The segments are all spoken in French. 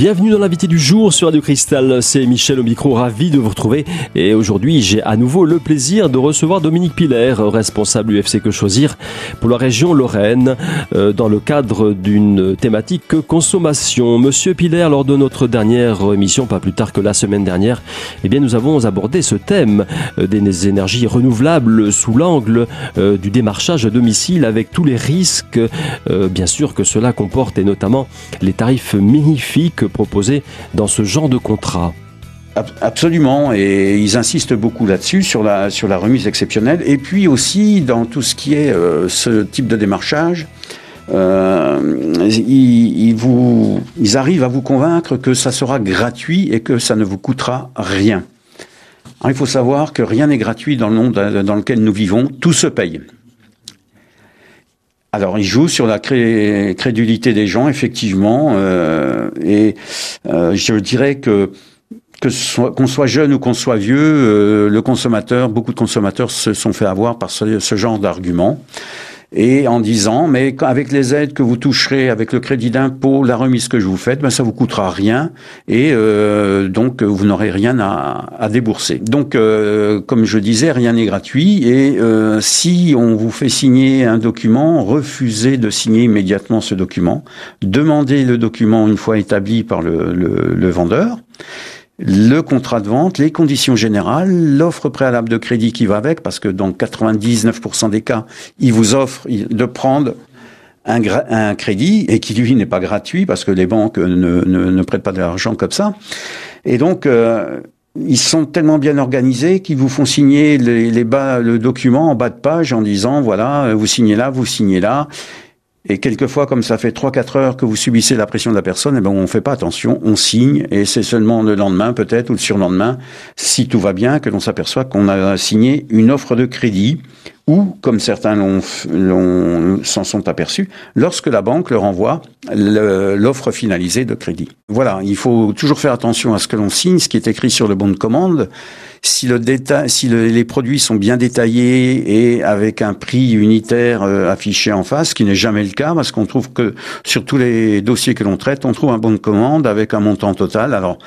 Bienvenue dans l'invité du jour sur Radio Cristal, c'est Michel au micro, ravi de vous retrouver. Et aujourd'hui, j'ai à nouveau le plaisir de recevoir Dominique Piller, responsable UFC Que Choisir pour la région Lorraine, euh, dans le cadre d'une thématique consommation. Monsieur Piller, lors de notre dernière émission, pas plus tard que la semaine dernière, eh bien, nous avons abordé ce thème euh, des énergies renouvelables sous l'angle euh, du démarchage à domicile avec tous les risques, bien sûr, que cela comporte et notamment les tarifs magnifiques proposés dans ce genre de contrat. Absolument, et ils insistent beaucoup là-dessus, sur la, sur la remise exceptionnelle, et puis aussi dans tout ce qui est euh, ce type de démarchage, euh, ils, arrivent à vous convaincre que ça sera gratuit et que ça ne vous coûtera rien. il faut savoir que rien n'est gratuit dans le monde dans lequel nous vivons, tout se paye. Alors, il joue sur la crédulité des gens, effectivement, euh, et euh, je dirais que que qu'on soit jeune ou qu'on soit vieux, euh, le consommateur, beaucoup de consommateurs se sont fait avoir par ce, genre d'argument et en disant mais avec les aides que vous toucherez avec le crédit d'impôt, la remise que je vous fais, ben ça vous coûtera rien. Et euh, donc vous n'aurez rien à, à, débourser. Donc euh, comme je disais, rien n'est gratuit. Et euh, si on vous fait signer un document, refusez de signer immédiatement ce document, demandez le document une fois établi par le, le, le vendeur le contrat de vente, les conditions générales, l'offre préalable de crédit qui va avec, parce que dans 99% des cas, il vous offre de prendre un, crédit et qui lui n'est pas gratuit parce que les banques ne, prêtent pas de l'argent comme ça. Et donc euh, ils sont tellement bien organisés qu'ils vous font signer les bas, le document en bas de page en disant voilà vous signez là, vous signez là. Et quelquefois, comme ça fait 3-4 heures que vous subissez la pression de la personne, eh ben, on ne fait pas attention, on signe, et c'est seulement le lendemain, peut-être, ou le surlendemain, si tout va bien, que l'on s'aperçoit qu'on a signé une offre de crédit ou, comme certains s'en sont aperçus, lorsque la banque leur envoie l'offre finalisée de crédit. Voilà, il faut toujours faire attention à ce que l'on signe, ce qui est écrit sur le bon de commande. Si, le détail, si les produits sont bien détaillés et avec un prix unitaire euh, affiché en face, ce qui n'est jamais le cas, parce qu'on trouve que sur tous les dossiers que l'on traite, on trouve un bon de commande avec un montant total. Alors,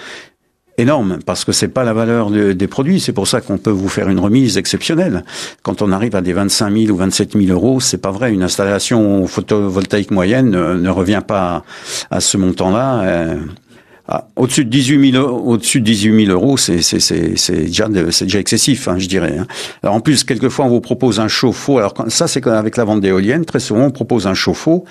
énorme parce que c'est pas la valeur des produits. C'est pour ça qu'on peut vous faire une remise exceptionnelle. Quand on arrive à des 25 000 ou 27 000 euros, c'est pas vrai. Une installation photovoltaïque moyenne ne, revient pas à, ce montant-là. Euh, au-dessus de 18 000, au-dessus de 18 000 euros, c'est, c'est, c'est, c'est déjà, c'est déjà excessif, hein, je dirais. Hein. Alors en plus, quelquefois, on vous propose un chauffe-eau. Alors ça, c'est avec la vente d'éoliennes. Très souvent, on propose un chauffe-eau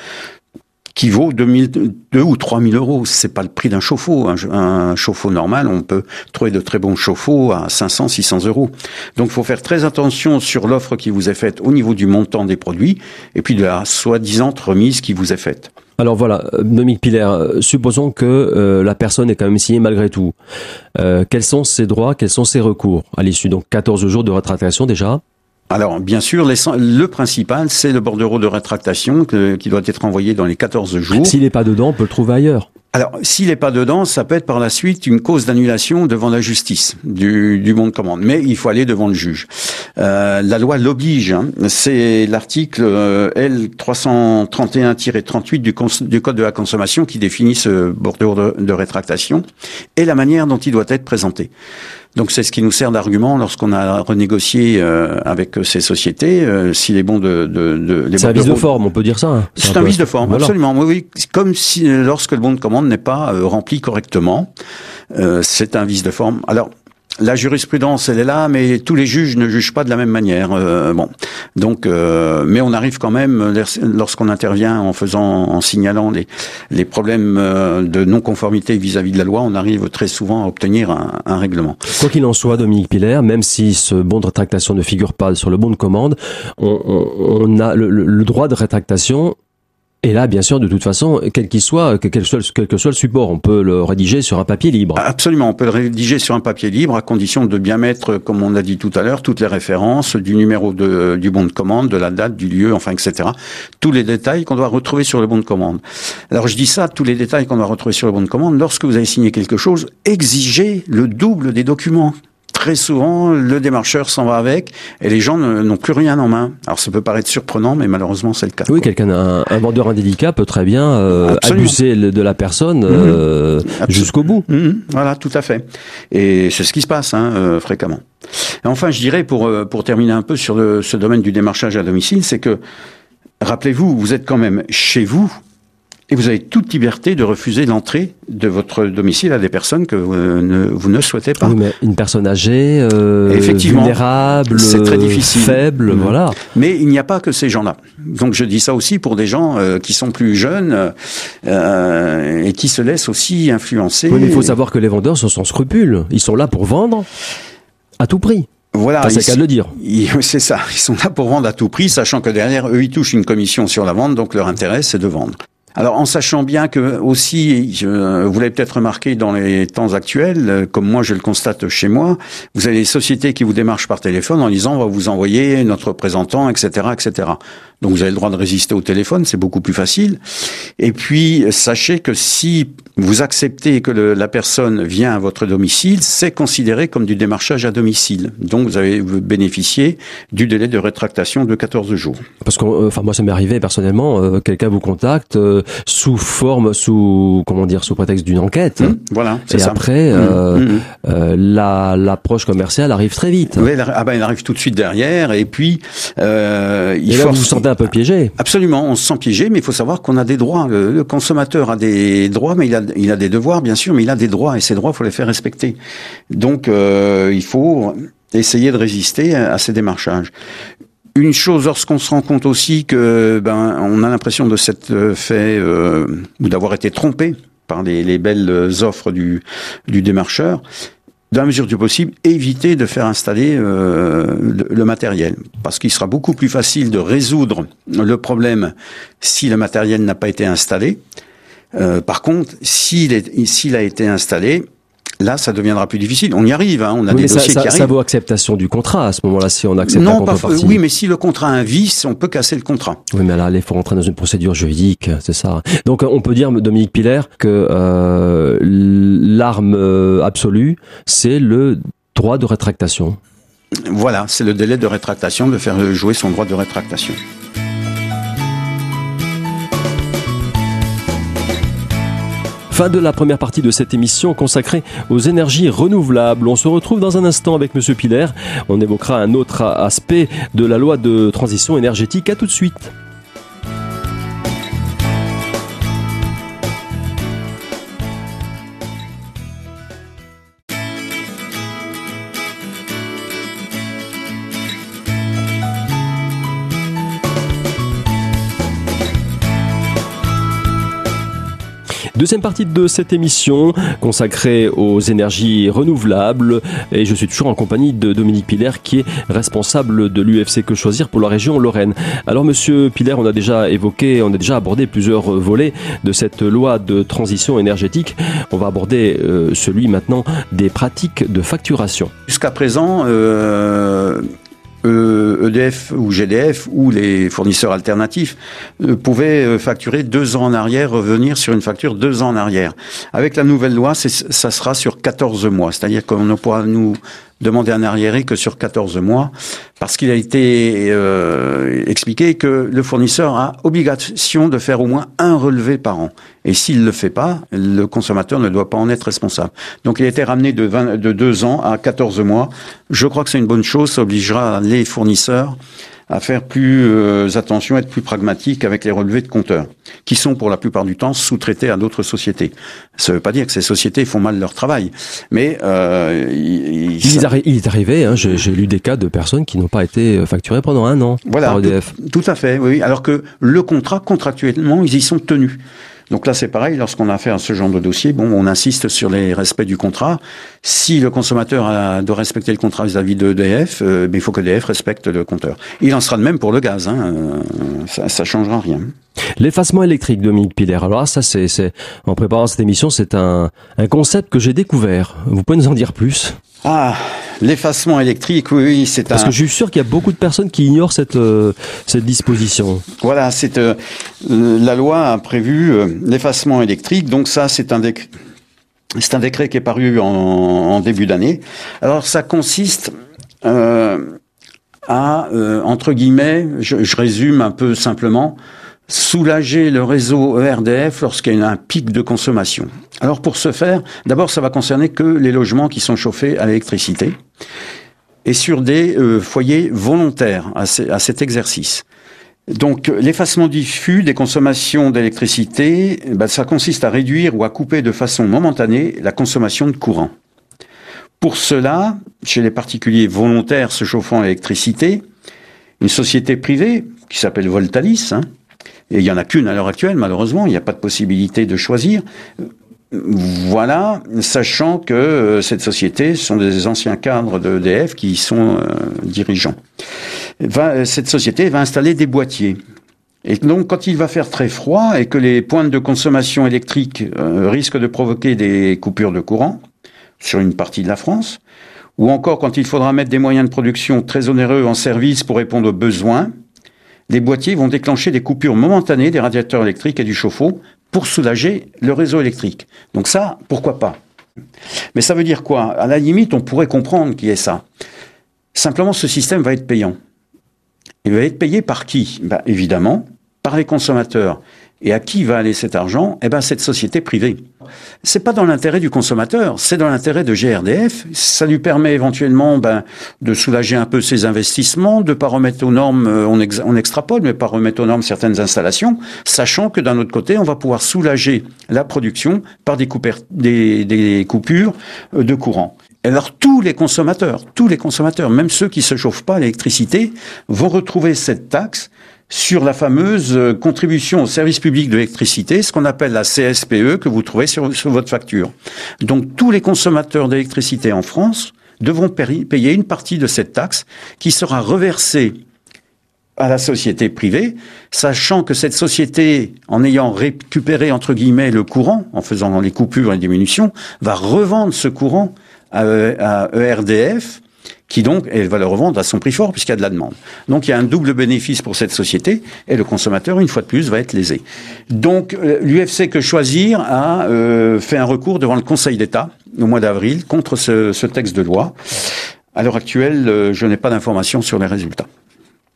qui vaut 2000, 2 ou 3 000 euros. C'est pas le prix d'un chauffe-eau. Un, chauffe-eau normal, on peut trouver de très bons chauffe-eau à 500, 600 euros. Donc, faut faire très attention sur l'offre qui vous est faite au niveau du montant des produits et puis de la soi-disant remise qui vous est faite. Alors voilà, euh, Dominique Piller, euh, supposons que euh, la personne est quand même signée malgré tout. quels sont ses droits, quels sont ses recours à l'issue? Donc 14 jours de rétractation déjà alors, bien sûr, le principal, c'est le bordereau de rétractation qui doit être envoyé dans les 14 jours. S'il n'est pas dedans, on peut le trouver ailleurs. Alors, s'il n'est pas dedans, ça peut être par la suite une cause d'annulation devant la justice du, du bon de commande. Mais il faut aller devant le juge. Euh, la loi l'oblige. Hein. C'est l'article euh, L331-38 du, du, Code de la consommation qui définit ce bordereau de, de rétractation et la manière dont il doit être présenté. Donc c'est ce qui nous sert d'argument lorsqu'on a renégocié euh, avec ces sociétés euh, s'il est bon de. de, de c'est un vice de forme, on peut dire ça. Hein. C'est un, vice de forme, absolument. Oui, oui, comme si lorsque le bon de commande n'est pas euh, rempli correctement, c'est un vice de forme. Alors la jurisprudence, elle est là, mais tous les juges ne jugent pas de la même manière. Euh, bon, donc, euh, mais on arrive quand même, lorsqu'on intervient en faisant, en signalant les, les problèmes euh, de non-conformité vis-à-vis de la loi, on arrive très souvent à obtenir un, un règlement. Quoi qu'il en soit, Dominique Piller, même si ce bon de rétractation ne figure pas sur le bon de commande, on, on, on a le, le droit de rétractation et là, bien sûr, de toute façon, quel qu'il soit, quel, que soit le support, on peut le rédiger sur un papier libre. Absolument, on peut le rédiger sur un papier libre à condition de bien mettre, comme on l'a dit tout à l'heure, toutes les références du numéro du bon de commande, de la date, du lieu, enfin, etc. Tous les détails qu'on doit retrouver sur le bon de commande. Alors, je dis ça, tous les détails qu'on doit retrouver sur le bon de commande. Lorsque vous avez signé quelque chose, exigez le double des documents très souvent, le démarcheur s'en va avec et les gens n'ont plus rien en main. Alors ça peut paraître surprenant, mais malheureusement c'est le cas. Oui, quelqu'un, un, un, vendeur indélicat peut très bien euh, abuser de la personne mhm. euh, jusqu'au bout. Mhm. Voilà, tout à fait. Et c'est ce qui se passe hein, euh, fréquemment. Et enfin, je dirais pour pour terminer un peu sur le, ce domaine du démarchage à domicile, c'est que rappelez-vous, vous êtes quand même chez vous et vous avez toute liberté de refuser l'entrée de votre domicile à des personnes que vous ne, vous ne souhaitez pas. Oui, mais une personne âgée, euh, vulnérable, c'est très difficile. faible, mmh. voilà. Mais il n'y a pas que ces gens-là. Donc je dis ça aussi pour des gens euh, qui sont plus jeunes euh, et qui se laissent aussi influencer. Oui, mais il faut savoir que les vendeurs sont sans scrupules. Ils sont là pour vendre à tout prix. Voilà, c'est qu'à le dire. C'est ça. Ils sont là pour vendre à tout prix, sachant que derrière eux, ils touchent une commission sur la vente, donc leur intérêt, c'est de vendre. Alors en sachant bien que aussi, je, vous l'avez peut-être remarqué dans les temps actuels, comme moi je le constate chez moi, vous avez des sociétés qui vous démarchent par téléphone en disant on va vous envoyer notre représentant, etc., etc. Donc vous avez le droit de résister au téléphone, c'est beaucoup plus facile. Et puis sachez que si vous acceptez que le, la personne vient à votre domicile, c'est considéré comme du démarchage à domicile. Donc vous avez bénéficié du délai de rétractation de 14 jours. Parce que, euh, enfin moi ça m'est arrivé personnellement, euh, quelqu'un vous contacte euh, sous forme, sous comment dire, sous prétexte d'une enquête. Mmh, voilà. Et ça. après, mmh, mmh. la l'approche commerciale arrive très vite. Oui, ah ben, elle arrive tout de suite derrière. Et puis il et là, vous vous sentez un peu piégé. Absolument, on se sent piégé, mais il faut savoir qu'on a des droits. Le, consommateur a des droits, mais il a, il a des devoirs, bien sûr, mais il a des droits, et ces droits, il faut les faire respecter. Donc, euh, il faut essayer de résister à, ces démarchages. Une chose, lorsqu'on se rend compte aussi que ben on a l'impression de s'être fait euh, ou d'avoir été trompé par les, les, belles offres du, démarcheur, dans la mesure du possible, éviter de faire installer euh, le, matériel, parce qu'il sera beaucoup plus facile de résoudre le problème si le matériel n'a pas été installé. Euh, par contre, s'il a été installé, Là, ça deviendra plus difficile. On y arrive, hein. on a des dossiers ça, qui arrivent. Ça vaut acceptation du contrat à ce moment-là, si on accepte non, la contrepartie. oui, mais si le contrat a un vice, on peut casser le contrat. Oui, mais là, il faut rentrer dans une procédure juridique, c'est ça. Donc, on peut dire, Dominique Piller, que euh, l'arme euh, absolue, c'est le droit de rétractation. Voilà, c'est le délai de rétractation, de faire jouer son droit de rétractation. Fin de la première partie de cette émission consacrée aux énergies renouvelables. On se retrouve dans un instant avec Monsieur Piller. On évoquera un autre aspect de la loi de transition énergétique. À tout de suite. Deuxième partie de cette émission consacrée aux énergies renouvelables et je suis toujours en compagnie de Dominique Piller qui est responsable de l'UFC Que Choisir pour la région Lorraine. Alors monsieur Piller, on a déjà évoqué, on a déjà abordé plusieurs volets de cette loi de transition énergétique. On va aborder euh, celui maintenant des pratiques de facturation. Jusqu'à présent, euh, EDF e ou GDF ou les fournisseurs alternatifs euh, pouvaient euh, facturer deux ans en arrière, revenir sur une facture deux ans en arrière. Avec la nouvelle loi, ça sera sur 14 mois, c'est-à-dire qu'on ne pourra nous demander un arriéré que sur 14 mois, parce qu'il a été euh, expliqué que le fournisseur a obligation de faire au moins un relevé par an. Et s'il ne le fait pas, le consommateur ne doit pas en être responsable. Donc il a été ramené de, 20, de 2 ans à 14 mois. Je crois que c'est une bonne chose, ça obligera les fournisseurs à faire plus euh, attention, être plus pragmatique avec les relevés de compteurs, qui sont pour la plupart du temps sous-traités à d'autres sociétés. Ça ne veut pas dire que ces sociétés font mal leur travail, mais euh, il, il, est arrivé, hein, j'ai lu des cas de personnes qui n'ont pas été euh, facturées pendant un an voilà, par EDF. Tout, tout à fait, oui. Alors que le contrat, contractuellement, ils y sont tenus. Donc là, c'est pareil, lorsqu'on a affaire à ce genre de dossier, bon, on insiste sur les respects du contrat. Si le consommateur a, doit respecter le contrat vis-à-vis de EDF, euh, ben, il faut que EDF respecte le compteur. Il en sera de même pour le gaz, hein, euh, ça, ça changera rien. L'effacement électrique, Dominique Piller. Alors ça, c'est, en préparant cette émission, c'est un, un concept que j'ai découvert. Vous pouvez nous en dire plus? Ah, l'effacement électrique, oui, oui c'est Parce que je suis sûr qu'il y a beaucoup de personnes qui ignorent cette, euh, cette disposition. Voilà, c'est la loi a prévu l'effacement électrique, donc ça, c'est un décret C'est un décret qui est paru en, début d'année. Alors ça consiste euh, à, euh, entre guillemets, je, je, résume un peu simplement, soulager le réseau ERDF lorsqu'il y a un pic de consommation. Alors pour ce faire, d'abord ça va concerner que les logements qui sont chauffés à l'électricité et sur des euh, foyers volontaires à, cet exercice. Donc l'effacement diffus des consommations d'électricité, ben, ça consiste à réduire ou à couper de façon momentanée la consommation de courant. Pour cela, chez les particuliers volontaires se chauffant à l'électricité, une société privée qui s'appelle Voltalis, hein, et il n'y en a qu'une à l'heure actuelle, malheureusement, il n'y a pas de possibilité de choisir. Voilà, sachant que euh, cette société sont des anciens cadres de EDF qui sont euh, dirigeants. Va, cette société va installer des boîtiers. Et donc, quand il va faire très froid et que les pointes de consommation électrique euh, risquent de provoquer des coupures de courant sur une partie de la France, ou encore quand il faudra mettre des moyens de production très onéreux en service pour répondre aux besoins, les boîtiers vont déclencher des coupures momentanées des radiateurs électriques et du chauffe-eau pour soulager le réseau électrique. Donc ça, pourquoi pas? Mais ça veut dire quoi? À la limite, on pourrait comprendre qu'il y ait ça. Simplement, ce système va être payant. Il va être payé par qui? Ben, Évidemment, par les consommateurs. Et à qui va aller cet argent? Eh ben, cette société privée. C'est pas dans l'intérêt du consommateur, c'est dans l'intérêt de GRDF. Ça lui permet éventuellement ben, de soulager un peu ses investissements, de pas remettre aux normes, euh, on, extrapole, mais pas remettre aux normes certaines installations, sachant que d'un autre côté, on va pouvoir soulager la production par des coupures euh, de courant. Alors tous les consommateurs, tous les consommateurs, même ceux qui se chauffent pas à l'électricité, vont retrouver cette taxe sur la fameuse euh, contribution au service public de l'électricité, ce qu'on appelle la CSPE, que vous trouvez sur, votre facture. Donc tous les consommateurs d'électricité en France devront payer une partie de cette taxe qui sera reversée à la société privée, sachant que cette société, en ayant récupéré entre guillemets le courant, en faisant les coupures et les diminutions, va revendre ce courant à ERDF qui donc, elle va le revendre à son prix fort puisqu'il y a de la demande. Donc il y a un double bénéfice pour cette société et le consommateur, une fois de plus, va être lésé. Donc euh, l'UFC Que Choisir a euh, fait un recours devant le Conseil d'État au mois d'avril contre ce, texte de loi. À l'heure actuelle, euh, je n'ai pas d'informations sur les résultats.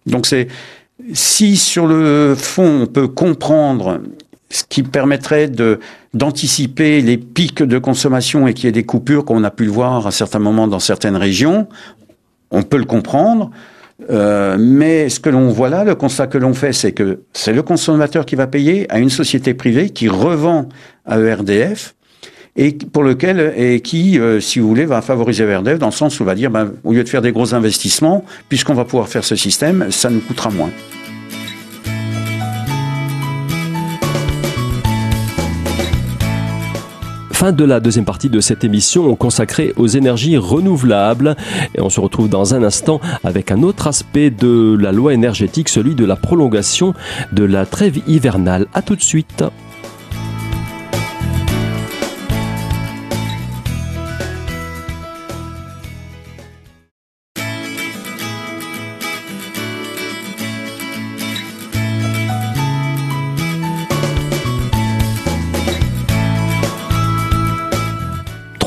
Donc c'est si sur le fond on peut comprendre ce qui permettrait d'anticiper les pics de consommation et qu'il y ait des coupures, comme on a pu le voir à certains moments dans certaines régions, on peut le comprendre. Euh, mais ce que l'on voit là, le constat que l'on fait, c'est que c'est le consommateur qui va payer à une société privée qui revend à ERDF et pour lequel et qui, euh, si vous voulez, va favoriser ERDF dans le sens où on va dire, ben, au lieu de faire des gros investissements, puisqu'on va pouvoir faire ce système, ça nous coûtera moins. De la deuxième partie de cette émission consacrée aux énergies renouvelables. Et on se retrouve dans un instant avec un autre aspect de la loi énergétique, celui de la prolongation de la trêve hivernale. À tout de suite.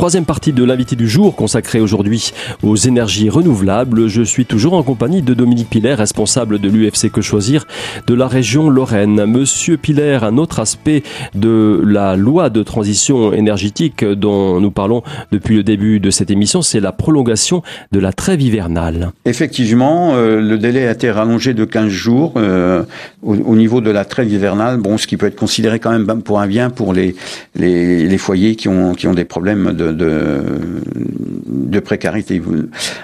Troisième partie de l'invité du jour consacrée aujourd'hui aux énergies renouvelables. Je suis toujours en compagnie de Dominique Piller, responsable de l'UFC Que Choisir de la région Lorraine. Monsieur Piller, un autre aspect de la loi de transition énergétique dont nous parlons depuis le début de cette émission, c'est la prolongation de la trêve hivernale. Effectivement, euh, le délai a été rallongé de 15 jours euh, au, niveau de la trêve hivernale, bon, ce qui peut être considéré quand même pour un bien pour les, les, foyers qui ont, qui ont des problèmes de, de, précarité.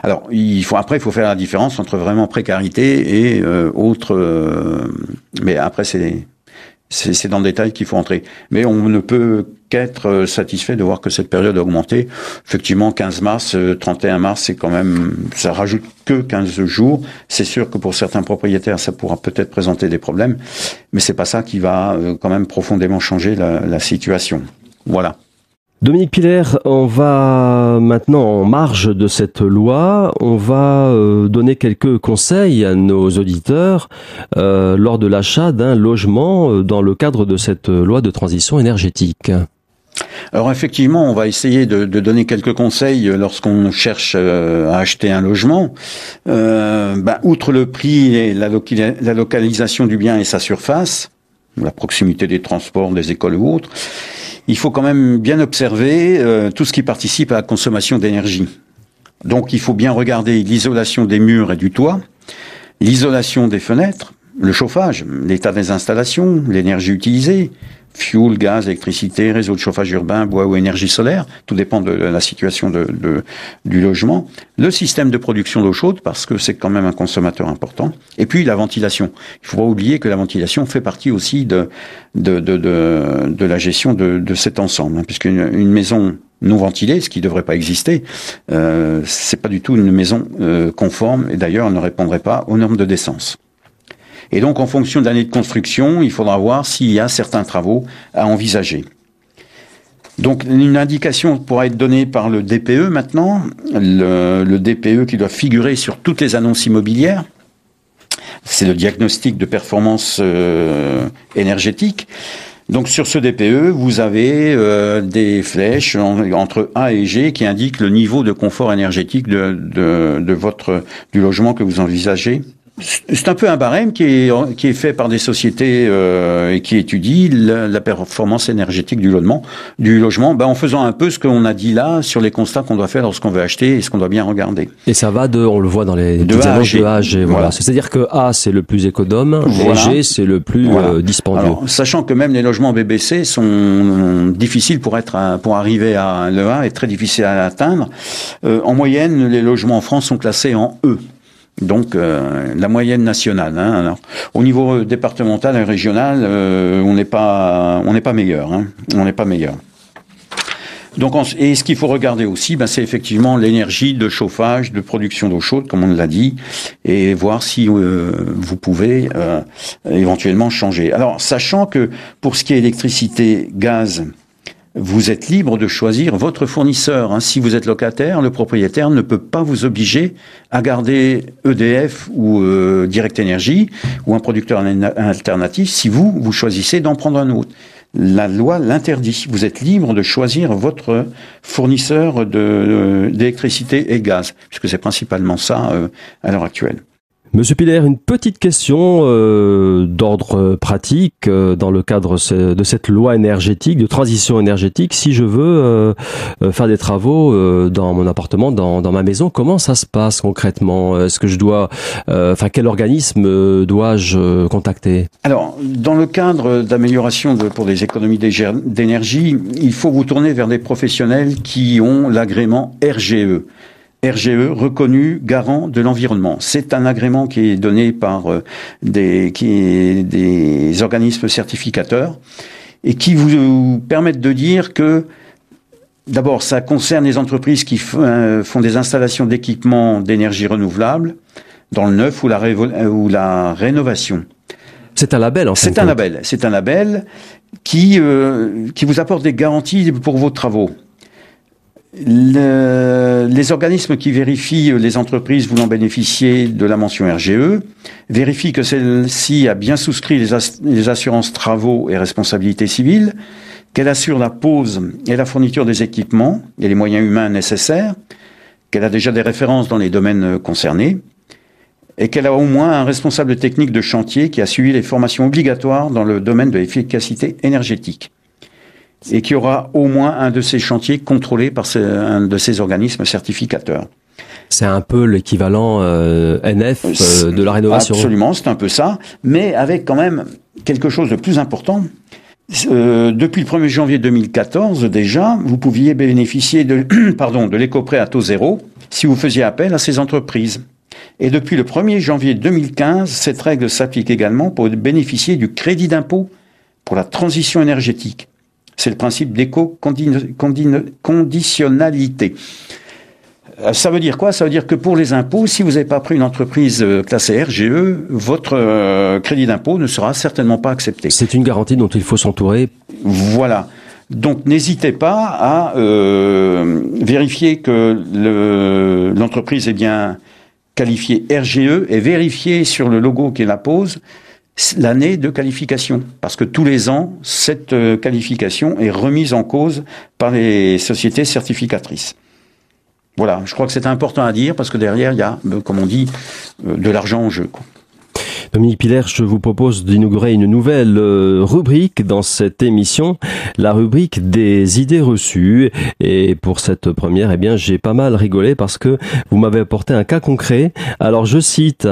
Alors, il faut après, il faut faire la différence entre vraiment précarité et euh, autre. Euh, mais après, c'est dans le détail qu'il faut entrer. Mais on ne peut qu'être satisfait de voir que cette période a augmenté. Effectivement, 15 mars, 31 euh, mars, c'est quand même, ça rajoute que 15 jours. C'est sûr que pour certains propriétaires, ça pourra peut-être présenter des problèmes, mais c'est pas ça qui va quand même profondément changer la situation. Voilà. Dominique Piller, on va maintenant en marge de cette loi, on va euh, donner quelques conseils à nos auditeurs euh, lors de l'achat d'un logement euh, dans le cadre de cette loi de transition énergétique. alors effectivement, on va essayer de, donner quelques conseils lorsqu'on cherche euh, à acheter un logement. Euh, ben, outre le prix et la, localisation du bien et sa surface, la proximité des transports, des écoles ou autres, il faut quand même bien observer euh, tout ce qui participe à la consommation d'énergie. Donc il faut bien regarder l'isolation des murs et du toit, l'isolation des fenêtres, le chauffage, l'état des installations, l'énergie utilisée, fuel, gaz, électricité, réseau de chauffage urbain, bois ou énergie solaire, tout dépend de la situation de, du logement, le système de production d'eau chaude, parce que c'est quand même un consommateur important, et puis la ventilation. Il faut pas oublier que la ventilation fait partie aussi de, de, de, de, la gestion de, de cet ensemble, hein, puisqu'une une maison non ventilée, ce qui ne devrait pas exister, euh, c'est pas du tout une maison euh, conforme, et d'ailleurs elle ne répondrait pas aux normes de décence. Et donc, en fonction de l'année de construction, il faudra voir s'il y a certains travaux à envisager. Donc, une indication pourra être donnée par le DPE maintenant, le, DPE qui doit figurer sur toutes les annonces immobilières. C'est le diagnostic de performance euh, énergétique. Donc sur ce DPE, vous avez euh, des flèches entre A et G qui indiquent le niveau de confort énergétique votre du logement que vous envisagez c'est un peu un barème qui est, qui est fait par des sociétés euh, et qui étudie la, performance énergétique du logement, du logement ben, en faisant un peu ce qu'on a dit là sur les constats qu'on doit faire lorsqu'on veut acheter et ce qu'on doit bien regarder. Et ça va de, on le voit dans les de A à G. De A à G voilà. C'est-à-dire que A c'est le plus économe et G c'est le plus euh, dispendieux. Alors, sachant que même les logements BBC sont difficiles pour être pour arriver à le A est très difficile à atteindre. Euh, en moyenne, les logements en France sont classés en E. Donc euh, la moyenne nationale. Hein. Alors, au niveau départemental et régional, euh, on n'est pas on n'est pas meilleur. Hein. On n'est pas meilleur. Donc, et ce qu'il faut regarder aussi, ben, c'est effectivement l'énergie de chauffage, de production d'eau chaude, comme on l'a dit, et voir si euh, vous pouvez éventuellement changer. Alors, sachant que pour ce qui est électricité, gaz, vous êtes libre de choisir votre fournisseur. Hein. Si vous êtes locataire, le propriétaire ne peut pas vous obliger à garder EDF ou euh, Direct Énergie ou un producteur alternatif si vous, vous choisissez d'en prendre un autre. La loi l'interdit. Vous êtes libre de choisir votre fournisseur d'électricité et gaz, puisque c'est principalement ça euh, à l'heure actuelle. Monsieur Piller, une petite question euh, d'ordre pratique euh, dans le cadre de cette loi énergétique, de transition énergétique. Si je veux euh, faire des travaux dans mon appartement, dans, dans, ma maison, comment ça se passe concrètement? Est-ce que je dois, enfin, quel organisme dois-je contacter? Alors, dans le cadre d'amélioration pour des économies d'énergie, il faut vous tourner vers des professionnels qui ont l'agrément RGE. RGE reconnu garant de l'environnement. C'est un agrément qui est donné par euh, des, qui des organismes certificateurs et qui vous permettent de dire que D'abord, ça concerne les entreprises qui euh, font des installations d'équipements d'énergie renouvelable dans le neuf ou la, ou la rénovation. C'est un label, en fait. C'est un label. C'est un label qui euh, qui vous apporte des garanties pour vos travaux. Le, les organismes qui vérifient les entreprises voulant bénéficier de la mention RGE vérifient que celle-ci a bien souscrit les, les, assurances travaux et responsabilités civiles, qu'elle assure la pose et la fourniture des équipements et les moyens humains nécessaires, qu'elle a déjà des références dans les domaines concernés, et qu'elle a au moins un responsable technique de chantier qui a suivi les formations obligatoires dans le domaine de l'efficacité énergétique et qu'il y aura au moins un de ces chantiers contrôlé par un de ces organismes certificateurs. C'est un peu l'équivalent euh, NF euh, de la rénovation. Absolument, c'est un peu ça, mais avec quand même quelque chose de plus important. Euh, depuis le 1er janvier 2014, déjà, vous pouviez bénéficier de, pardon, de l'éco-prêt à taux zéro si vous faisiez appel à ces entreprises. Et depuis le 1er janvier 2015, cette règle s'applique également pour bénéficier du crédit d'impôt pour la transition énergétique. C'est le principe d'éco-conditionnalité. Euh, ça veut dire quoi? Ça veut dire que pour les impôts, si vous n'avez pas pris une entreprise euh, classée RGE, votre euh, crédit d'impôt ne sera certainement pas accepté. C'est une garantie dont il faut s'entourer. Voilà. Donc n'hésitez pas à vérifier que l'entreprise est bien qualifiée RGE et vérifier sur le logo qui la pose l'année de qualification, parce que tous les ans, cette euh, qualification est remise en cause par les sociétés certificatrices. Voilà, je crois que c'est important à dire, parce que derrière, il y a, euh, comme on dit, euh, de l'argent en jeu. Dominique Piller, je vous propose d'inaugurer une nouvelle euh, rubrique dans cette émission, la rubrique des idées reçues. Et pour cette première, eh bien, j'ai pas mal rigolé parce que vous m'avez apporté un cas concret. Alors, je cite,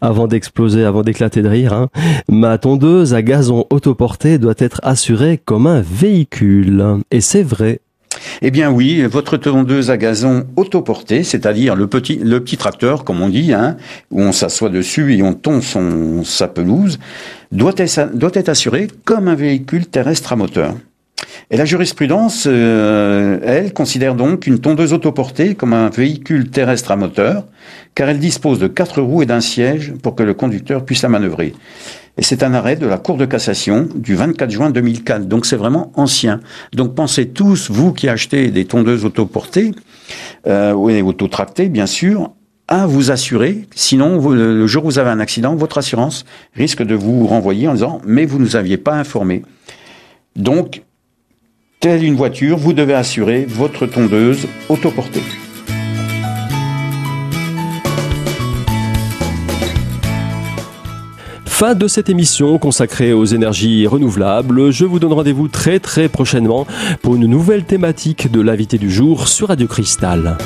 avant d'exploser, avant d'éclater de rire, hein, ma tondeuse à gazon autoporté doit être assurée comme un véhicule. Et c'est vrai. Eh bien oui, votre tondeuse à gazon autoportée, c'est-à-dire le petit, le petit tracteur, comme on dit, hein, où on s'assoit dessus et on tond son, sa pelouse, doit être, doit être assurée comme un véhicule terrestre à moteur. Et la jurisprudence, euh, elle, considère donc une tondeuse autoportée comme un véhicule terrestre à moteur, car elle dispose de quatre roues et d'un siège pour que le conducteur puisse la manœuvrer. Et c'est un arrêt de la Cour de cassation du 24 juin 2004. Donc c'est vraiment ancien. Donc pensez tous, vous qui achetez des tondeuses autoportées, euh, ou autotractées bien sûr, à vous assurer. Sinon, le jour où vous avez un accident, votre assurance risque de vous renvoyer en disant mais vous ne nous aviez pas informé. Donc, telle une voiture, vous devez assurer votre tondeuse autoportée. Fin de cette émission consacrée aux énergies renouvelables. Je vous donne rendez-vous très très prochainement pour une nouvelle thématique de l'invité du jour sur Radio Cristal.